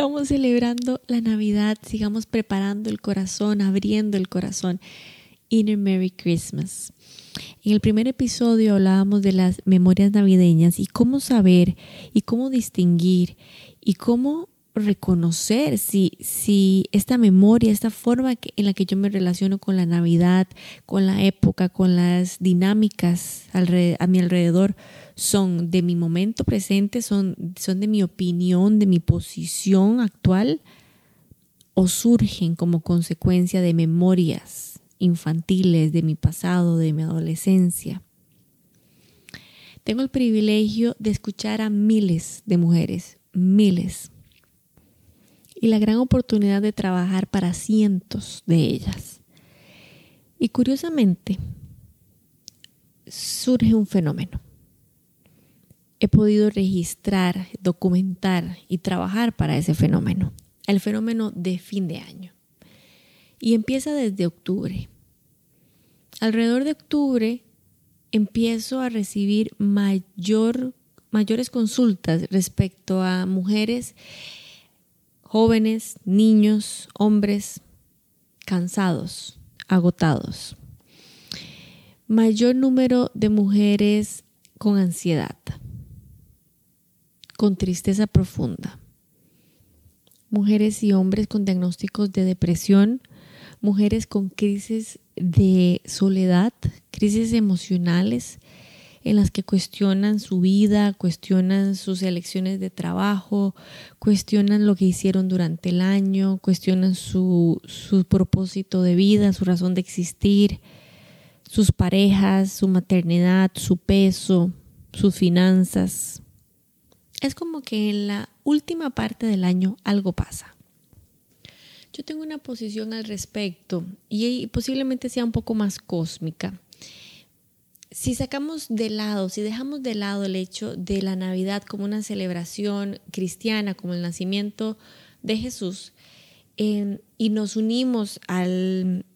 sigamos celebrando la Navidad, sigamos preparando el corazón, abriendo el corazón. Inner Merry Christmas. En el primer episodio hablábamos de las memorias navideñas y cómo saber y cómo distinguir y cómo reconocer si, si esta memoria, esta forma en la que yo me relaciono con la Navidad, con la época, con las dinámicas a mi alrededor, son de mi momento presente, son, son de mi opinión, de mi posición actual, o surgen como consecuencia de memorias infantiles de mi pasado, de mi adolescencia. Tengo el privilegio de escuchar a miles de mujeres, miles y la gran oportunidad de trabajar para cientos de ellas. Y curiosamente, surge un fenómeno. He podido registrar, documentar y trabajar para ese fenómeno, el fenómeno de fin de año. Y empieza desde octubre. Alrededor de octubre empiezo a recibir mayor, mayores consultas respecto a mujeres jóvenes, niños, hombres cansados, agotados. Mayor número de mujeres con ansiedad, con tristeza profunda. Mujeres y hombres con diagnósticos de depresión, mujeres con crisis de soledad, crisis emocionales, en las que cuestionan su vida, cuestionan sus elecciones de trabajo, cuestionan lo que hicieron durante el año, cuestionan su, su propósito de vida, su razón de existir, sus parejas, su maternidad, su peso, sus finanzas. Es como que en la última parte del año algo pasa. Yo tengo una posición al respecto y posiblemente sea un poco más cósmica si sacamos de lado, si dejamos de lado el hecho de la Navidad como una celebración cristiana, como el nacimiento de Jesús, y nos unimos al,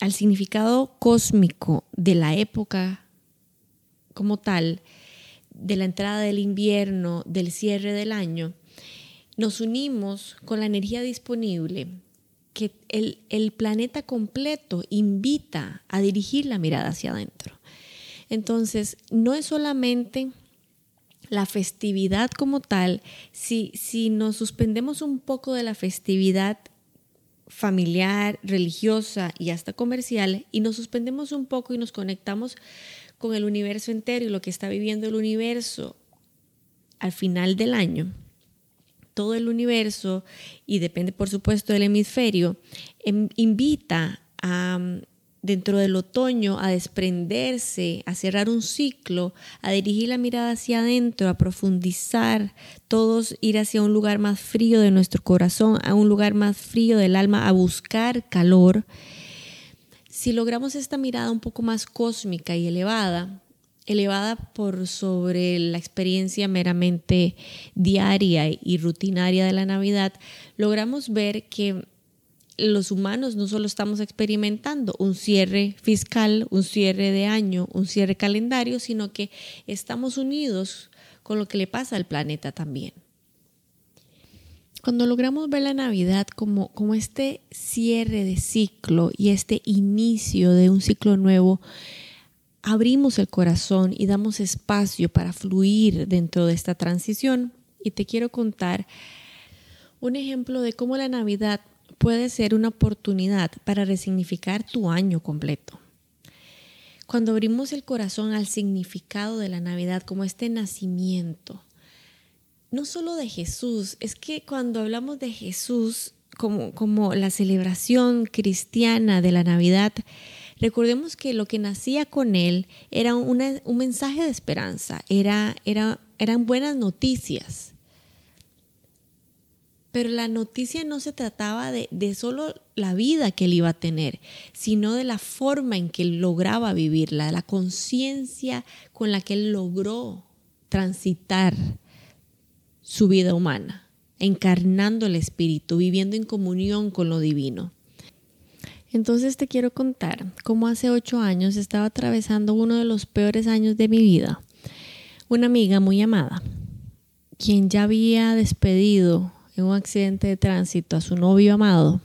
al significado cósmico de la época como tal, de la entrada del invierno, del cierre del año, nos unimos con la energía disponible que el, el planeta completo invita a dirigir la mirada hacia adentro. Entonces, no es solamente la festividad como tal, si, si nos suspendemos un poco de la festividad familiar, religiosa y hasta comercial, y nos suspendemos un poco y nos conectamos con el universo entero y lo que está viviendo el universo al final del año, todo el universo, y depende por supuesto del hemisferio, em, invita a dentro del otoño a desprenderse, a cerrar un ciclo, a dirigir la mirada hacia adentro, a profundizar, todos ir hacia un lugar más frío de nuestro corazón, a un lugar más frío del alma, a buscar calor. Si logramos esta mirada un poco más cósmica y elevada, elevada por sobre la experiencia meramente diaria y rutinaria de la Navidad, logramos ver que los humanos no solo estamos experimentando un cierre fiscal, un cierre de año, un cierre calendario, sino que estamos unidos con lo que le pasa al planeta también. Cuando logramos ver la Navidad como, como este cierre de ciclo y este inicio de un ciclo nuevo, abrimos el corazón y damos espacio para fluir dentro de esta transición. Y te quiero contar un ejemplo de cómo la Navidad puede ser una oportunidad para resignificar tu año completo. Cuando abrimos el corazón al significado de la Navidad como este nacimiento, no solo de Jesús, es que cuando hablamos de Jesús como, como la celebración cristiana de la Navidad, recordemos que lo que nacía con él era un mensaje de esperanza, era, era, eran buenas noticias pero la noticia no se trataba de, solo la vida que él iba a tener, sino de la forma en que él lograba vivirla, la conciencia con la que él logró transitar su vida humana, encarnando el Espíritu, viviendo en comunión con lo divino. Entonces te quiero contar cómo hace ocho años estaba atravesando uno de los peores años de mi vida. Una amiga muy amada, quien ya había despedido en un accidente de tránsito a su novio amado,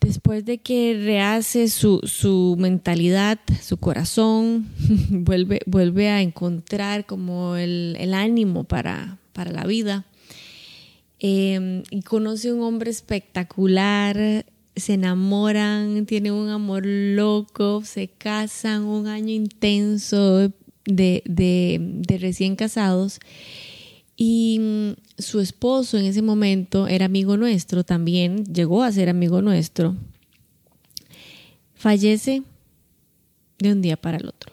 después de que rehace su, mentalidad, su corazón, vuelve, vuelve a encontrar como el, ánimo para, para, la vida. Em, y conoce un hombre espectacular, se enamoran, tienen un amor loco, se casan, un año intenso de, de recién casados. Y mm, su esposo en ese momento era amigo nuestro, también llegó a ser amigo nuestro. Fallece de un día para el otro.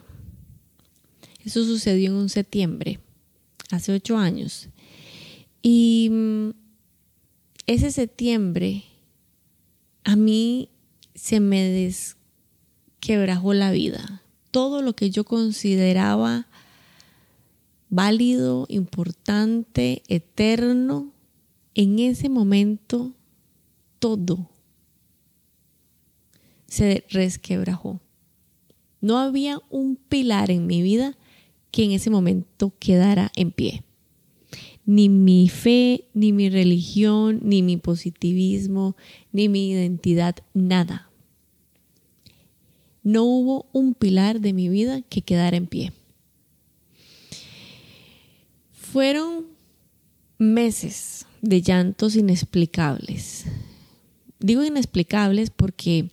Eso sucedió en un septiembre, hace ocho años. Y mm, ese septiembre a mí se me desquebrajó la vida. Todo lo que yo consideraba válido, importante, eterno, en ese momento todo se resquebrajó. No había un pilar en mi vida que en ese momento quedara en pie. Ni mi fe, ni mi religión, ni mi positivismo, ni mi identidad, nada. No hubo un pilar de mi vida que quedara en pie. Fueron meses de llantos inexplicables. Digo inexplicables porque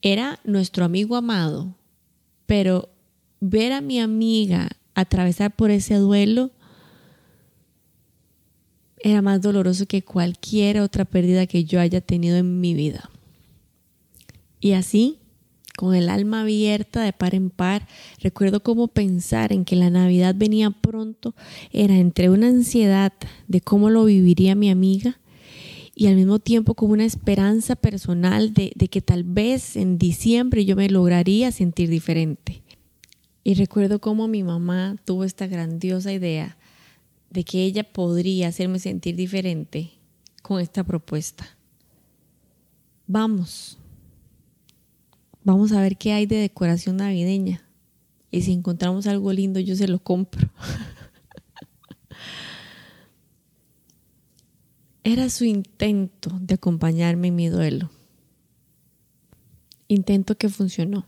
era nuestro amigo amado, pero ver a mi amiga atravesar por ese duelo era más doloroso que cualquier otra pérdida que yo haya tenido en mi vida. Y así con el alma abierta de par en par. Recuerdo cómo pensar en que la Navidad venía pronto era entre una ansiedad de cómo lo viviría mi amiga y al mismo tiempo como una esperanza personal de, de que tal vez en diciembre yo me lograría sentir diferente. Y recuerdo cómo mi mamá tuvo esta grandiosa idea de que ella podría hacerme sentir diferente con esta propuesta. Vamos, vamos a ver qué hay de decoración navideña. Y si encontramos algo lindo, yo se lo compro. Era su intento de acompañarme en mi duelo. Intento que funcionó.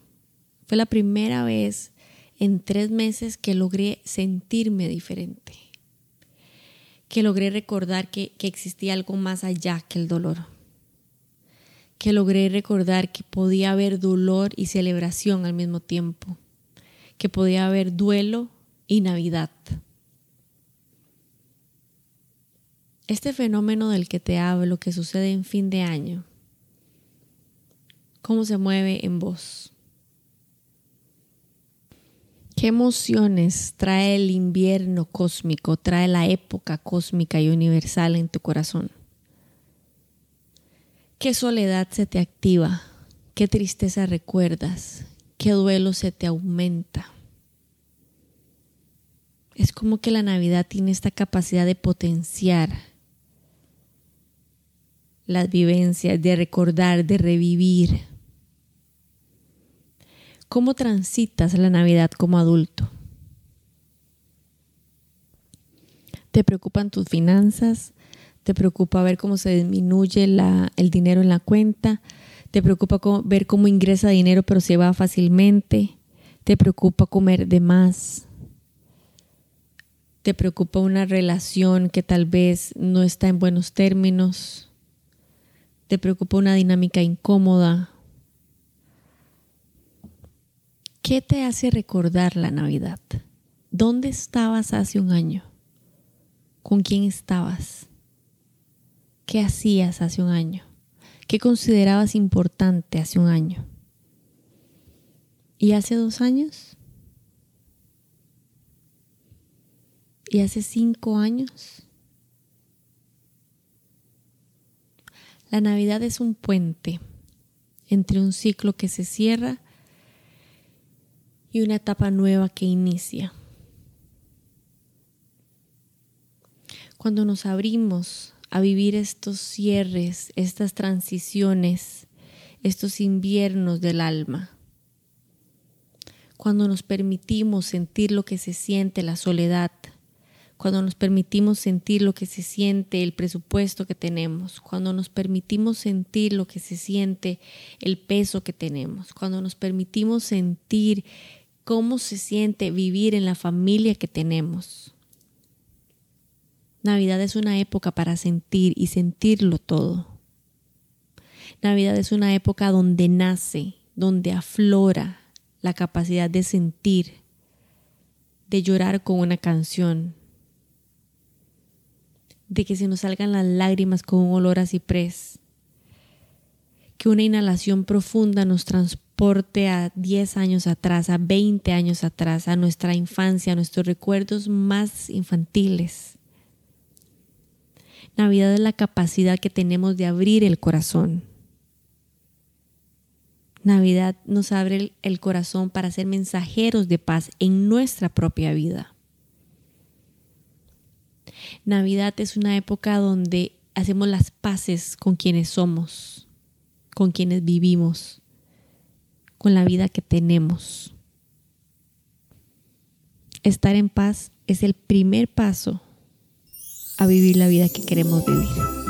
Fue la primera vez en tres meses que logré sentirme diferente. Que logré recordar que, que existía algo más allá que el dolor que logré recordar que podía haber dolor y celebración al mismo tiempo, que podía haber duelo y Navidad. Este fenómeno del que te hablo, que sucede en fin de año, ¿cómo se mueve en vos? ¿Qué emociones trae el invierno cósmico, trae la época cósmica y universal en tu corazón? ¿Qué soledad se te activa? ¿Qué tristeza recuerdas? ¿Qué duelo se te aumenta? Es como que la Navidad tiene esta capacidad de potenciar las vivencias, de recordar, de revivir. ¿Cómo transitas la Navidad como adulto? ¿Te preocupan tus finanzas? Te preocupa ver cómo se disminuye el dinero en la cuenta, te preocupa ver cómo ingresa dinero pero se va fácilmente, te preocupa comer de más, te preocupa una relación que tal vez no está en buenos términos, te preocupa una dinámica incómoda. ¿Qué te hace recordar la Navidad? ¿Dónde estabas hace un año? ¿Con quién estabas? ¿Qué hacías hace un año? ¿Qué considerabas importante hace un año? ¿Y hace dos años? ¿Y hace cinco años? La Navidad es un puente entre un ciclo que se cierra y una etapa nueva que inicia. Cuando nos abrimos a vivir estos cierres, estas transiciones, estos inviernos del alma. Cuando nos permitimos sentir lo que se siente la soledad, cuando nos permitimos sentir lo que se siente el presupuesto que tenemos, cuando nos permitimos sentir lo que se siente el peso que tenemos, cuando nos permitimos sentir cómo se siente vivir en la familia que tenemos. Navidad es una época para sentir y sentirlo todo. Navidad es una época donde nace, donde aflora la capacidad de sentir, de llorar con una canción, de que se nos salgan las lágrimas con un olor a ciprés, que una inhalación profunda nos transporte a 10 años atrás, a 20 años atrás, a nuestra infancia, a nuestros recuerdos más infantiles. Navidad es la capacidad que tenemos de abrir el corazón. Navidad nos abre el corazón para ser mensajeros de paz en nuestra propia vida. Navidad es una época donde hacemos las paces con quienes somos, con quienes vivimos, con la vida que tenemos. Estar en paz es el primer paso a vivir la vida que queremos vivir.